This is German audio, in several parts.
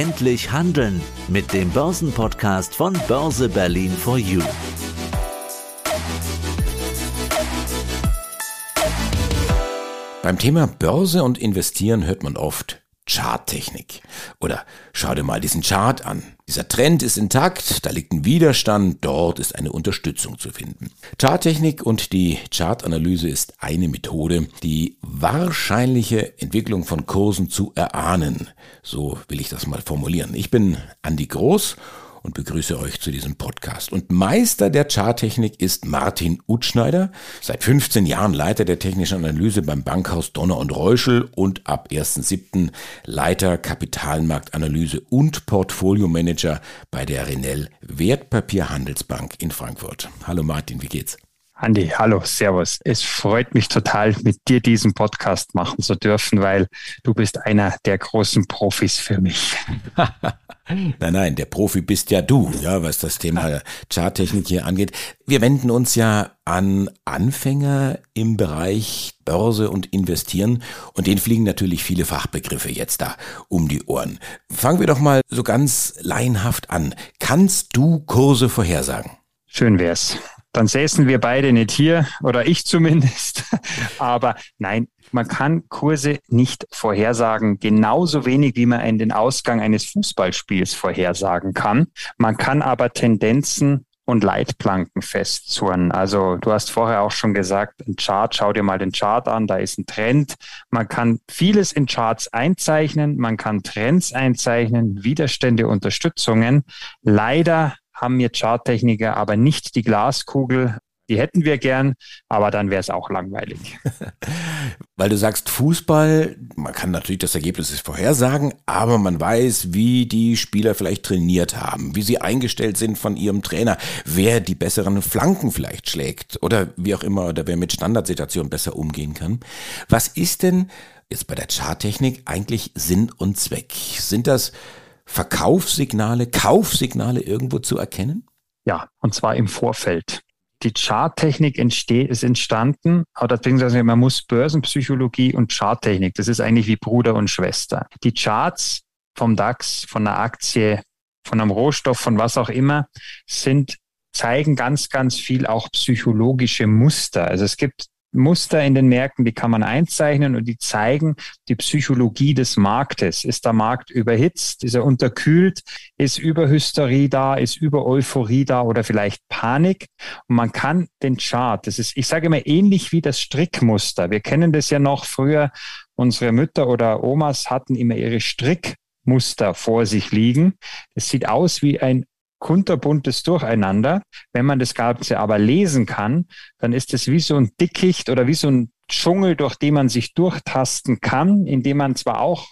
Endlich handeln mit dem Börsenpodcast von Börse Berlin for You. Beim Thema Börse und Investieren hört man oft Charttechnik. Oder schau dir mal diesen Chart an. Dieser Trend ist intakt, da liegt ein Widerstand, dort ist eine Unterstützung zu finden. Charttechnik und die Chartanalyse ist eine Methode, die wahrscheinliche Entwicklung von Kursen zu erahnen. So will ich das mal formulieren. Ich bin Andi Groß und begrüße euch zu diesem Podcast. Und Meister der Charttechnik ist Martin Utschneider, seit 15 Jahren Leiter der technischen Analyse beim Bankhaus Donner und Reuschel und ab 1.7. Leiter Kapitalmarktanalyse und Portfoliomanager bei der Renell Wertpapierhandelsbank in Frankfurt. Hallo Martin, wie geht's? Andi, hallo, servus. Es freut mich total, mit dir diesen Podcast machen zu dürfen, weil du bist einer der großen Profis für mich. Nein, nein, der Profi bist ja du, ja, was das Thema Charttechnik hier angeht. Wir wenden uns ja an Anfänger im Bereich Börse und Investieren und denen fliegen natürlich viele Fachbegriffe jetzt da um die Ohren. Fangen wir doch mal so ganz laienhaft an. Kannst du Kurse vorhersagen? Schön wär's dann säßen wir beide nicht hier oder ich zumindest. Aber nein, man kann Kurse nicht vorhersagen, genauso wenig wie man den Ausgang eines Fußballspiels vorhersagen kann. Man kann aber Tendenzen und Leitplanken festzurren. Also du hast vorher auch schon gesagt, ein Chart, schau dir mal den Chart an, da ist ein Trend. Man kann vieles in Charts einzeichnen, man kann Trends einzeichnen, Widerstände, Unterstützungen. Leider haben wir Charttechniker aber nicht die Glaskugel. Die hätten wir gern, aber dann wäre es auch langweilig. Weil du sagst Fußball, man kann natürlich das Ergebnis vorhersagen, aber man weiß, wie die Spieler vielleicht trainiert haben, wie sie eingestellt sind von ihrem Trainer, wer die besseren Flanken vielleicht schlägt oder wie auch immer, oder wer mit Standardsituationen besser umgehen kann. Was ist denn jetzt bei der Charttechnik eigentlich Sinn und Zweck? Sind das Verkaufssignale, Kaufsignale irgendwo zu erkennen? Ja, und zwar im Vorfeld. Die Charttechnik entsteht, ist entstanden, oder beziehungsweise man muss Börsenpsychologie und Charttechnik, das ist eigentlich wie Bruder und Schwester. Die Charts vom DAX, von einer Aktie, von einem Rohstoff, von was auch immer, sind zeigen ganz, ganz viel auch psychologische Muster. Also es gibt Muster in den Märkten, die kann man einzeichnen und die zeigen die Psychologie des Marktes. Ist der Markt überhitzt? Ist er unterkühlt? Ist Überhysterie da? Ist über Euphorie da oder vielleicht Panik? Und man kann den Chart, das ist, ich sage immer ähnlich wie das Strickmuster. Wir kennen das ja noch früher. Unsere Mütter oder Omas hatten immer ihre Strickmuster vor sich liegen. Es sieht aus wie ein kunterbuntes Durcheinander. Wenn man das Ganze aber lesen kann, dann ist es wie so ein Dickicht oder wie so ein Dschungel, durch den man sich durchtasten kann, indem man zwar auch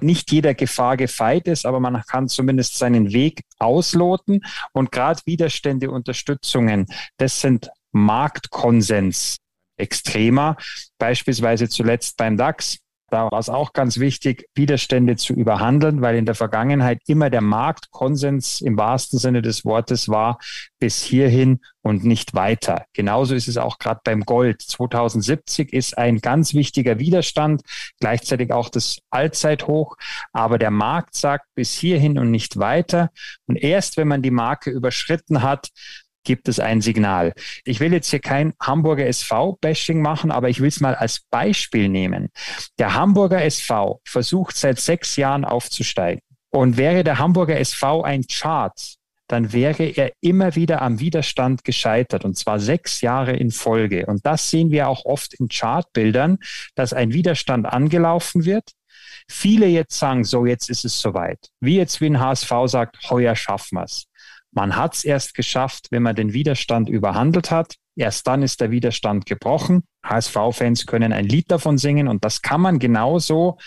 nicht jeder Gefahr gefeit ist, aber man kann zumindest seinen Weg ausloten. Und gerade Widerstände, Unterstützungen, das sind Marktkonsens extremer. Beispielsweise zuletzt beim DAX da war es auch ganz wichtig, Widerstände zu überhandeln, weil in der Vergangenheit immer der Marktkonsens im wahrsten Sinne des Wortes war, bis hierhin und nicht weiter. Genauso ist es auch gerade beim Gold. 2070 ist ein ganz wichtiger Widerstand, gleichzeitig auch das Allzeithoch. Aber der Markt sagt bis hierhin und nicht weiter. Und erst wenn man die Marke überschritten hat, gibt es ein Signal. Ich will jetzt hier kein Hamburger SV-Bashing machen, aber ich will es mal als Beispiel nehmen. Der Hamburger SV versucht seit sechs Jahren aufzusteigen. Und wäre der Hamburger SV ein Chart, dann wäre er immer wieder am Widerstand gescheitert und zwar sechs Jahre in Folge. Und das sehen wir auch oft in Chartbildern, dass ein Widerstand angelaufen wird. Viele jetzt sagen, so jetzt ist es soweit. Wie jetzt wie ein HSV sagt, heuer schaffen wir es. Man hat es erst geschafft, wenn man den Widerstand überhandelt hat. Erst dann ist der Widerstand gebrochen. HSV-Fans können ein Lied davon singen und das kann man genauso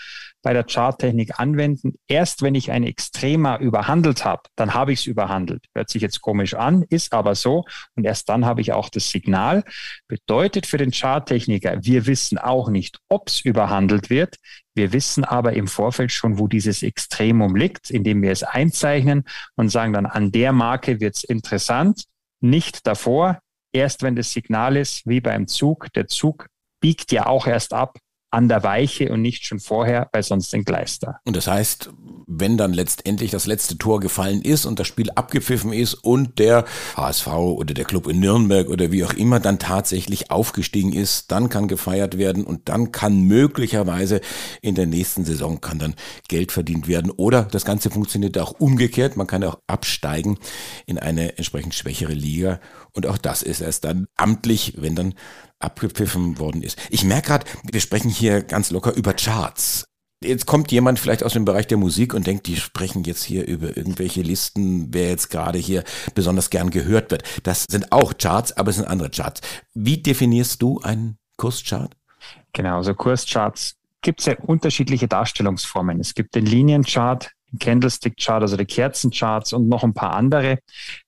bei der Charttechnik anwenden. Erst wenn ich ein Extrema überhandelt habe, dann habe ich es überhandelt. Hört sich jetzt komisch an, ist aber so. Und erst dann habe ich auch das Signal. Bedeutet für den Charttechniker, wir wissen auch nicht, ob es überhandelt wird. Wir wissen aber im Vorfeld schon, wo dieses Extremum liegt, indem wir es einzeichnen und sagen dann, an der Marke wird es interessant, nicht davor. Erst wenn das Signal ist, wie beim Zug, der Zug biegt ja auch erst ab an der Weiche und nicht schon vorher, weil sonst entgleist er. Und das heißt, wenn dann letztendlich das letzte Tor gefallen ist und das Spiel abgepfiffen ist und der HSV oder der Club in Nürnberg oder wie auch immer dann tatsächlich aufgestiegen ist, dann kann gefeiert werden und dann kann möglicherweise in der nächsten Saison kann dann Geld verdient werden. Oder das Ganze funktioniert auch umgekehrt, man kann auch absteigen in eine entsprechend schwächere Liga. Und auch das ist erst dann amtlich, wenn dann abgepfiffen worden ist. Ich merke gerade, wir sprechen hier ganz locker über Charts. Jetzt kommt jemand vielleicht aus dem Bereich der Musik und denkt, die sprechen jetzt hier über irgendwelche Listen, wer jetzt gerade hier besonders gern gehört wird. Das sind auch Charts, aber es sind andere Charts. Wie definierst du einen Kurschart? Genau, also Kurscharts gibt es ja unterschiedliche Darstellungsformen. Es gibt den Linienchart, den Candlestick Chart, also die Kerzencharts und noch ein paar andere.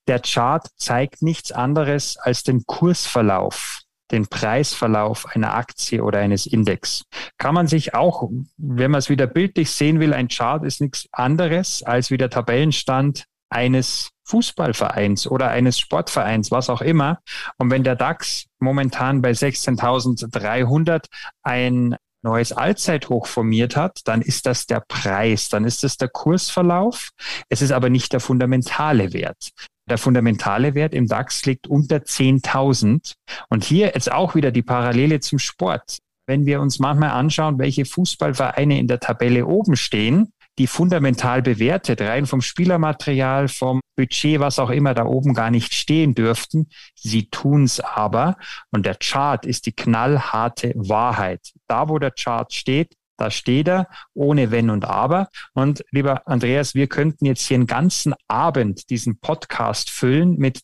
Der Chart zeigt nichts anderes als den Kursverlauf den Preisverlauf einer Aktie oder eines Index. Kann man sich auch, wenn man es wieder bildlich sehen will, ein Chart ist nichts anderes als wie der Tabellenstand eines Fußballvereins oder eines Sportvereins, was auch immer. Und wenn der DAX momentan bei 16.300 ein neues Allzeithoch formiert hat, dann ist das der Preis, dann ist das der Kursverlauf. Es ist aber nicht der fundamentale Wert. Der fundamentale Wert im DAX liegt unter 10.000. Und hier jetzt auch wieder die Parallele zum Sport. Wenn wir uns manchmal anschauen, welche Fußballvereine in der Tabelle oben stehen, die fundamental bewertet, rein vom Spielermaterial, vom Budget, was auch immer da oben gar nicht stehen dürften. Sie tun's aber. Und der Chart ist die knallharte Wahrheit. Da, wo der Chart steht, da steht er, ohne Wenn und Aber. Und lieber Andreas, wir könnten jetzt hier einen ganzen Abend diesen Podcast füllen mit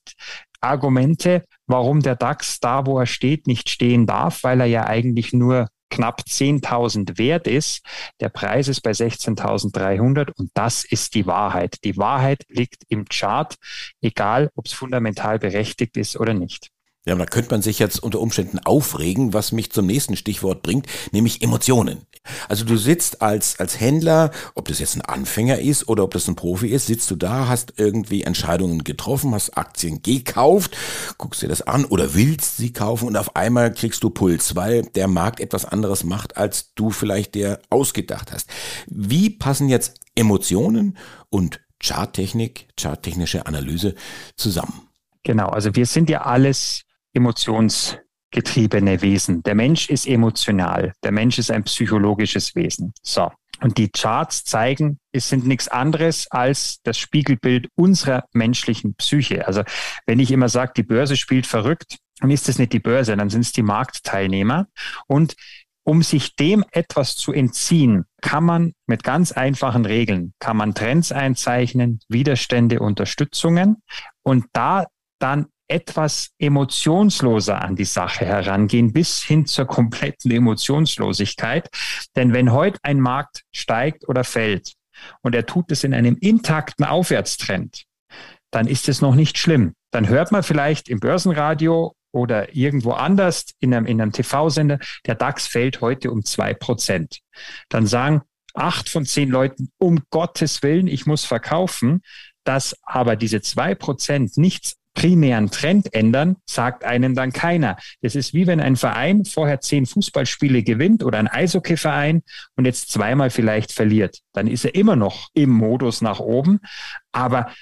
Argumente, warum der DAX da, wo er steht, nicht stehen darf, weil er ja eigentlich nur knapp 10.000 wert ist. Der Preis ist bei 16.300 und das ist die Wahrheit. Die Wahrheit liegt im Chart, egal ob es fundamental berechtigt ist oder nicht. Ja, da könnte man sich jetzt unter Umständen aufregen, was mich zum nächsten Stichwort bringt, nämlich Emotionen. Also du sitzt als, als Händler, ob das jetzt ein Anfänger ist oder ob das ein Profi ist, sitzt du da, hast irgendwie Entscheidungen getroffen, hast Aktien gekauft, guckst dir das an oder willst sie kaufen und auf einmal kriegst du Puls, weil der Markt etwas anderes macht, als du vielleicht dir ausgedacht hast. Wie passen jetzt Emotionen und Charttechnik, charttechnische Analyse zusammen? Genau, also wir sind ja alles emotionsgetriebene Wesen. Der Mensch ist emotional. Der Mensch ist ein psychologisches Wesen. So. Und die Charts zeigen, es sind nichts anderes als das Spiegelbild unserer menschlichen Psyche. Also wenn ich immer sage, die Börse spielt verrückt, dann ist es nicht die Börse, dann sind es die Marktteilnehmer. Und um sich dem etwas zu entziehen, kann man mit ganz einfachen Regeln, kann man Trends einzeichnen, Widerstände, Unterstützungen und da dann etwas emotionsloser an die Sache herangehen, bis hin zur kompletten Emotionslosigkeit. Denn wenn heute ein Markt steigt oder fällt und er tut es in einem intakten Aufwärtstrend, dann ist es noch nicht schlimm. Dann hört man vielleicht im Börsenradio oder irgendwo anders in einem, in einem TV-Sender, der DAX fällt heute um zwei Prozent. Dann sagen acht von zehn Leuten, um Gottes Willen, ich muss verkaufen. Dass aber diese zwei Prozent nichts primären Trend ändern, sagt einem dann keiner. Es ist wie wenn ein Verein vorher zehn Fußballspiele gewinnt oder ein Eishockeyverein und jetzt zweimal vielleicht verliert. Dann ist er immer noch im Modus nach oben, aber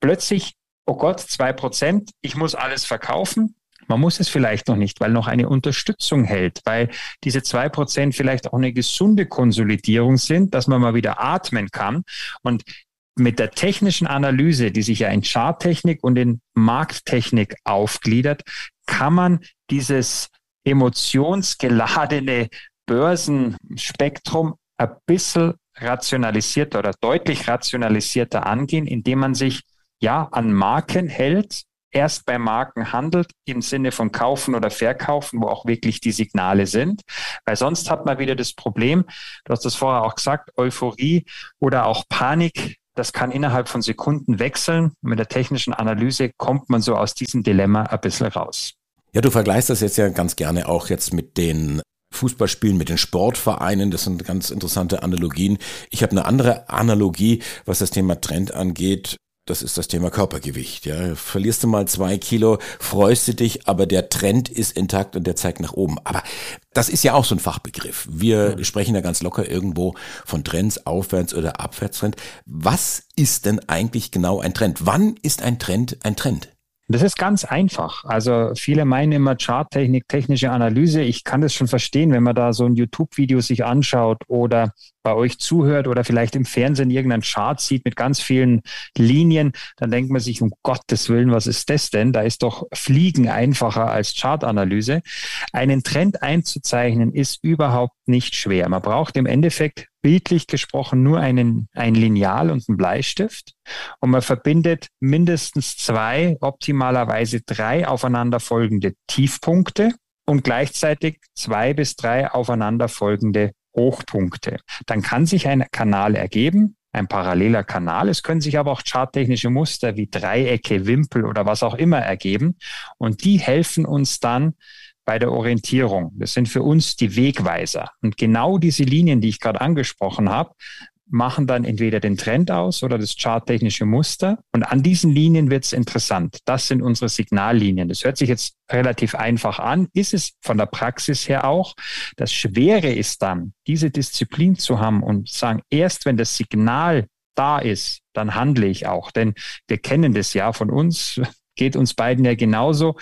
plötzlich, oh Gott, zwei Prozent, ich muss alles verkaufen. Man muss es vielleicht noch nicht, weil noch eine Unterstützung hält, weil diese zwei Prozent vielleicht auch eine gesunde Konsolidierung sind, dass man mal wieder atmen kann. Und mit der technischen Analyse, die sich ja in Charttechnik und in Markttechnik aufgliedert, kann man dieses emotionsgeladene Börsenspektrum ein bisschen rationalisierter oder deutlich rationalisierter angehen, indem man sich ja an Marken hält, erst bei Marken handelt im Sinne von kaufen oder verkaufen, wo auch wirklich die Signale sind. Weil sonst hat man wieder das Problem, du hast das vorher auch gesagt, Euphorie oder auch Panik das kann innerhalb von Sekunden wechseln. Mit der technischen Analyse kommt man so aus diesem Dilemma ein bisschen raus. Ja, du vergleichst das jetzt ja ganz gerne auch jetzt mit den Fußballspielen mit den Sportvereinen. Das sind ganz interessante Analogien. Ich habe eine andere Analogie, was das Thema Trend angeht. Das ist das Thema Körpergewicht. Ja. Verlierst du mal zwei Kilo, freust du dich, aber der Trend ist intakt und der zeigt nach oben. Aber das ist ja auch so ein Fachbegriff. Wir mhm. sprechen ja ganz locker irgendwo von Trends, Aufwärts- oder Abwärtstrend. Was ist denn eigentlich genau ein Trend? Wann ist ein Trend ein Trend? Das ist ganz einfach. Also viele meinen immer Charttechnik, technische Analyse. Ich kann das schon verstehen, wenn man da so ein YouTube-Video sich anschaut oder bei euch zuhört oder vielleicht im Fernsehen irgendeinen Chart sieht mit ganz vielen Linien, dann denkt man sich, um Gottes Willen, was ist das denn? Da ist doch Fliegen einfacher als Chartanalyse. Einen Trend einzuzeichnen ist überhaupt nicht schwer. Man braucht im Endeffekt bildlich gesprochen nur einen, ein Lineal und einen Bleistift und man verbindet mindestens zwei, optimalerweise drei aufeinanderfolgende Tiefpunkte und gleichzeitig zwei bis drei aufeinanderfolgende Hochpunkte. Dann kann sich ein Kanal ergeben, ein paralleler Kanal. Es können sich aber auch charttechnische Muster wie Dreiecke, Wimpel oder was auch immer ergeben. Und die helfen uns dann bei der Orientierung. Das sind für uns die Wegweiser. Und genau diese Linien, die ich gerade angesprochen habe, machen dann entweder den Trend aus oder das charttechnische Muster. Und an diesen Linien wird es interessant. Das sind unsere Signallinien. Das hört sich jetzt relativ einfach an, ist es von der Praxis her auch. Das Schwere ist dann, diese Disziplin zu haben und sagen, erst wenn das Signal da ist, dann handle ich auch. Denn wir kennen das ja von uns, geht uns beiden ja genauso.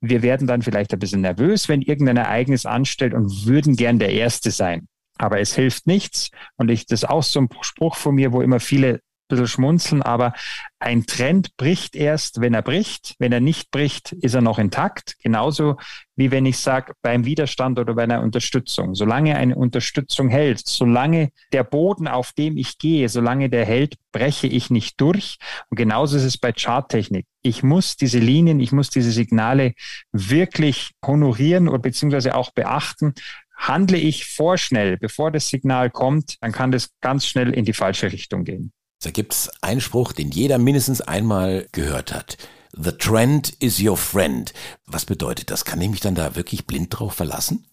Wir werden dann vielleicht ein bisschen nervös, wenn irgendein Ereignis anstellt und würden gern der Erste sein. Aber es hilft nichts. Und ich, das ist auch so ein Spruch von mir, wo immer viele ein bisschen schmunzeln, aber ein Trend bricht erst, wenn er bricht. Wenn er nicht bricht, ist er noch intakt. Genauso wie wenn ich sage, beim Widerstand oder bei einer Unterstützung. Solange eine Unterstützung hält, solange der Boden, auf dem ich gehe, solange der hält, breche ich nicht durch. Und genauso ist es bei Charttechnik. Ich muss diese Linien, ich muss diese Signale wirklich honorieren oder beziehungsweise auch beachten, Handle ich vorschnell, bevor das Signal kommt, dann kann das ganz schnell in die falsche Richtung gehen. Da gibt es einen Spruch, den jeder mindestens einmal gehört hat. The trend is your friend. Was bedeutet das? Kann ich mich dann da wirklich blind drauf verlassen?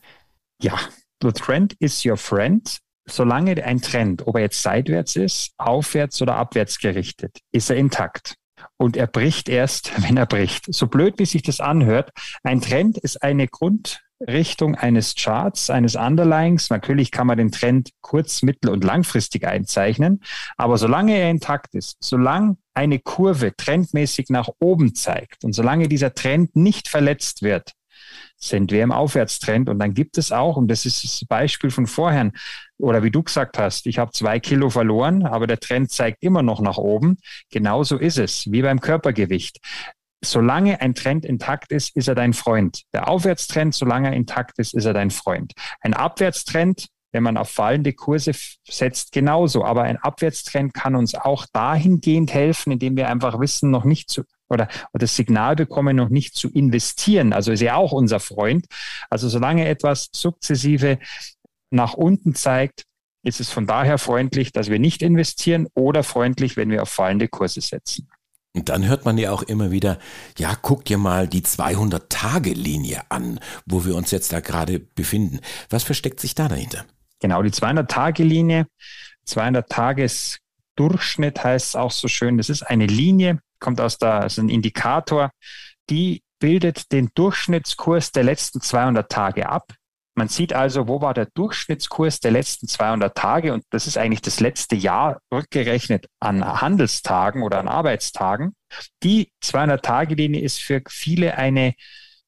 Ja, the trend is your friend. Solange ein Trend, ob er jetzt seitwärts ist, aufwärts oder abwärts gerichtet, ist er intakt. Und er bricht erst, wenn er bricht. So blöd, wie sich das anhört. Ein Trend ist eine Grund, Richtung eines Charts, eines Underlyings. Natürlich kann man den Trend kurz-, mittel- und langfristig einzeichnen, aber solange er intakt ist, solange eine Kurve trendmäßig nach oben zeigt und solange dieser Trend nicht verletzt wird, sind wir im Aufwärtstrend. Und dann gibt es auch, und das ist das Beispiel von vorher, oder wie du gesagt hast, ich habe zwei Kilo verloren, aber der Trend zeigt immer noch nach oben. Genauso ist es, wie beim Körpergewicht solange ein Trend intakt ist, ist er dein Freund. Der Aufwärtstrend, solange er intakt ist, ist er dein Freund. Ein Abwärtstrend, wenn man auf fallende Kurse setzt, genauso. Aber ein Abwärtstrend kann uns auch dahingehend helfen, indem wir einfach wissen, noch nicht zu oder, oder das Signal bekommen, noch nicht zu investieren. Also ist er auch unser Freund. Also solange etwas sukzessive nach unten zeigt, ist es von daher freundlich, dass wir nicht investieren oder freundlich, wenn wir auf fallende Kurse setzen. Und dann hört man ja auch immer wieder, ja, guck dir mal die 200-Tage-Linie an, wo wir uns jetzt da gerade befinden. Was versteckt sich da dahinter? Genau, die 200-Tage-Linie, 200-Tages-Durchschnitt heißt es auch so schön. Das ist eine Linie, kommt aus der, ist ein Indikator, die bildet den Durchschnittskurs der letzten 200 Tage ab. Man sieht also, wo war der Durchschnittskurs der letzten 200 Tage und das ist eigentlich das letzte Jahr rückgerechnet an Handelstagen oder an Arbeitstagen. Die 200-Tage-Linie ist für viele eine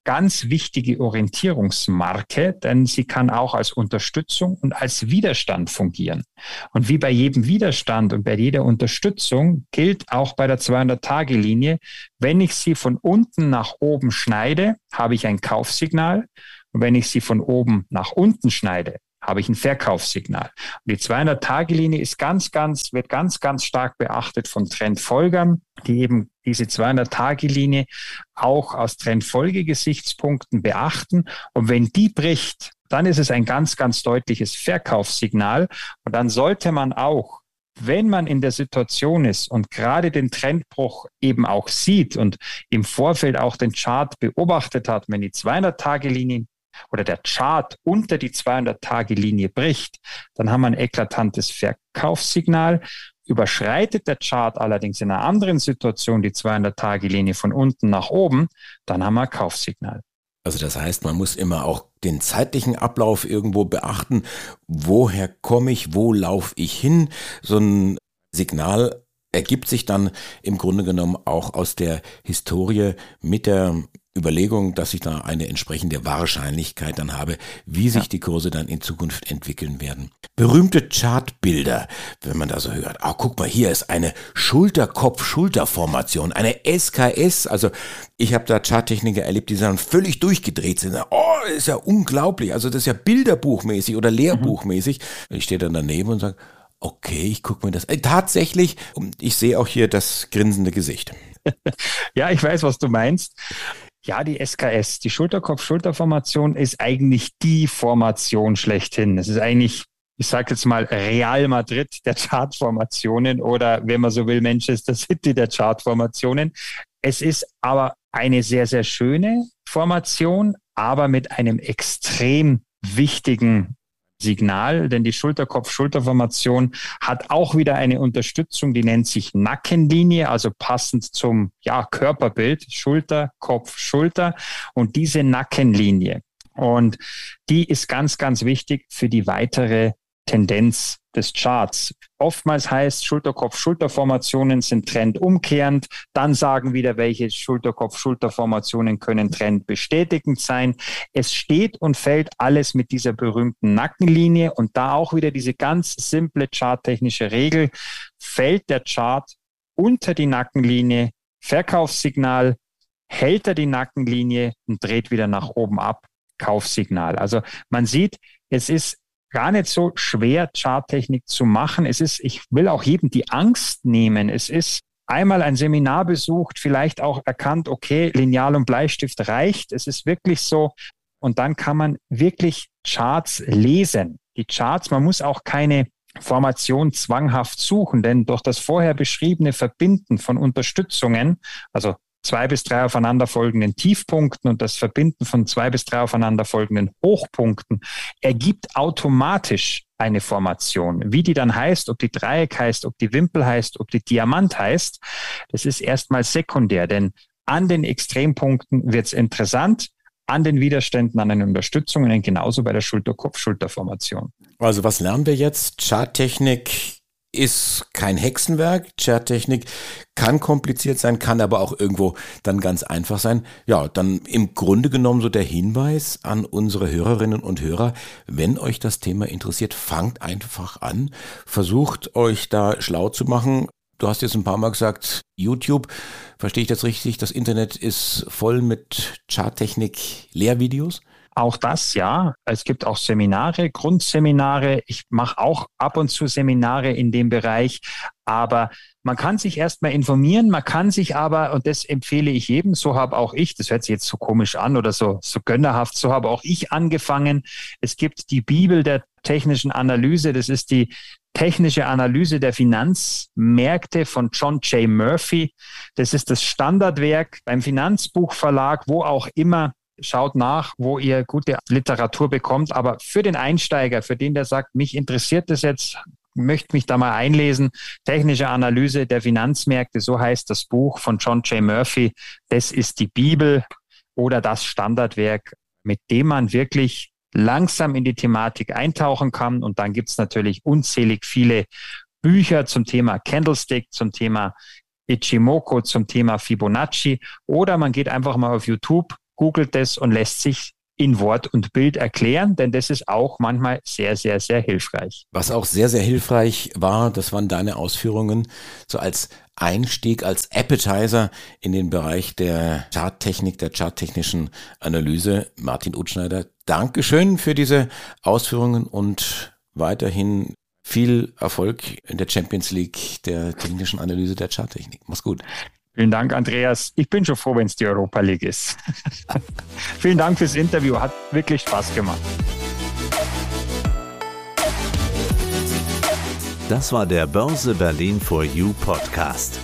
ganz wichtige Orientierungsmarke, denn sie kann auch als Unterstützung und als Widerstand fungieren. Und wie bei jedem Widerstand und bei jeder Unterstützung gilt auch bei der 200-Tage-Linie, wenn ich sie von unten nach oben schneide, habe ich ein Kaufsignal. Und wenn ich sie von oben nach unten schneide, habe ich ein Verkaufssignal. Und die 200-Tage-Linie ist ganz, ganz, wird ganz, ganz stark beachtet von Trendfolgern, die eben diese 200-Tage-Linie auch aus Trendfolgegesichtspunkten beachten. Und wenn die bricht, dann ist es ein ganz, ganz deutliches Verkaufssignal. Und dann sollte man auch wenn man in der Situation ist und gerade den Trendbruch eben auch sieht und im Vorfeld auch den Chart beobachtet hat, wenn die 200-Tage-Linie oder der Chart unter die 200-Tage-Linie bricht, dann haben wir ein eklatantes Verkaufssignal. Überschreitet der Chart allerdings in einer anderen Situation die 200-Tage-Linie von unten nach oben, dann haben wir ein Kaufsignal. Also das heißt, man muss immer auch den zeitlichen Ablauf irgendwo beachten. Woher komme ich? Wo laufe ich hin? So ein Signal ergibt sich dann im Grunde genommen auch aus der Historie mit der Überlegung, dass ich da eine entsprechende Wahrscheinlichkeit dann habe, wie sich ja. die Kurse dann in Zukunft entwickeln werden. Berühmte Chartbilder, wenn man da so hört. Ah, guck mal, hier ist eine Schulterkopf-Schulterformation, eine SKS. Also ich habe da Charttechniker erlebt, die dann völlig durchgedreht sind. Oh, ist ja unglaublich. Also das ist ja bilderbuchmäßig oder lehrbuchmäßig. Mhm. Ich stehe dann daneben und sage, okay, ich gucke mir das. Äh, tatsächlich, ich sehe auch hier das grinsende Gesicht. ja, ich weiß, was du meinst. Ja, die SKS, die Schulterkopf-Schulterformation ist eigentlich die Formation schlechthin. Es ist eigentlich, ich sage jetzt mal, Real Madrid der Chartformationen oder, wenn man so will, Manchester City der Chartformationen. Es ist aber eine sehr, sehr schöne Formation, aber mit einem extrem wichtigen Signal, denn die Schulterkopf-Schulterformation hat auch wieder eine Unterstützung, die nennt sich Nackenlinie, also passend zum ja, Körperbild, Schulter, Kopf, Schulter und diese Nackenlinie. Und die ist ganz, ganz wichtig für die weitere Tendenz des Charts. Oftmals heißt Schulterkopf-Schulterformationen sind trendumkehrend. Dann sagen wieder, welche Schulterkopf-Schulterformationen können trendbestätigend sein. Es steht und fällt alles mit dieser berühmten Nackenlinie und da auch wieder diese ganz simple charttechnische Regel. Fällt der Chart unter die Nackenlinie, Verkaufssignal, hält er die Nackenlinie und dreht wieder nach oben ab, Kaufsignal. Also man sieht, es ist gar nicht so schwer, Charttechnik zu machen. Es ist, ich will auch jedem die Angst nehmen. Es ist einmal ein Seminar besucht, vielleicht auch erkannt, okay, Lineal und Bleistift reicht. Es ist wirklich so. Und dann kann man wirklich Charts lesen. Die Charts, man muss auch keine Formation zwanghaft suchen, denn durch das vorher beschriebene Verbinden von Unterstützungen, also zwei bis drei aufeinanderfolgenden Tiefpunkten und das Verbinden von zwei bis drei aufeinanderfolgenden Hochpunkten ergibt automatisch eine Formation. Wie die dann heißt, ob die Dreieck heißt, ob die Wimpel heißt, ob die Diamant heißt, das ist erstmal sekundär, denn an den Extrempunkten wird es interessant, an den Widerständen, an den Unterstützungen, genauso bei der Schulter-Kopf-Schulterformation. Also was lernen wir jetzt? Charttechnik ist kein Hexenwerk. Charttechnik kann kompliziert sein, kann aber auch irgendwo dann ganz einfach sein. Ja, dann im Grunde genommen so der Hinweis an unsere Hörerinnen und Hörer, wenn euch das Thema interessiert, fangt einfach an, versucht euch da schlau zu machen. Du hast jetzt ein paar Mal gesagt, YouTube, verstehe ich das richtig? Das Internet ist voll mit Charttechnik Lehrvideos? Auch das, ja. Es gibt auch Seminare, Grundseminare. Ich mache auch ab und zu Seminare in dem Bereich. Aber man kann sich erstmal informieren, man kann sich aber, und das empfehle ich jedem, so habe auch ich, das hört sich jetzt so komisch an oder so, so gönnerhaft, so habe auch ich angefangen. Es gibt die Bibel der technischen Analyse, das ist die technische Analyse der Finanzmärkte von John J. Murphy. Das ist das Standardwerk beim Finanzbuchverlag, wo auch immer schaut nach, wo ihr gute Literatur bekommt. Aber für den Einsteiger, für den, der sagt, mich interessiert das jetzt, möchte mich da mal einlesen, technische Analyse der Finanzmärkte, so heißt das Buch von John J. Murphy. Das ist die Bibel oder das Standardwerk, mit dem man wirklich langsam in die Thematik eintauchen kann. Und dann gibt es natürlich unzählig viele Bücher zum Thema Candlestick, zum Thema Ichimoku, zum Thema Fibonacci. Oder man geht einfach mal auf YouTube googelt es und lässt sich in Wort und Bild erklären, denn das ist auch manchmal sehr, sehr, sehr hilfreich. Was auch sehr, sehr hilfreich war, das waren deine Ausführungen, so als Einstieg, als Appetizer in den Bereich der Charttechnik, der charttechnischen Analyse. Martin Utschneider, Dankeschön für diese Ausführungen und weiterhin viel Erfolg in der Champions League der technischen Analyse der Charttechnik. Mach's gut. Vielen Dank, Andreas. Ich bin schon froh, wenn es die Europa League ist. Vielen Dank fürs Interview. Hat wirklich Spaß gemacht. Das war der Börse Berlin for You Podcast.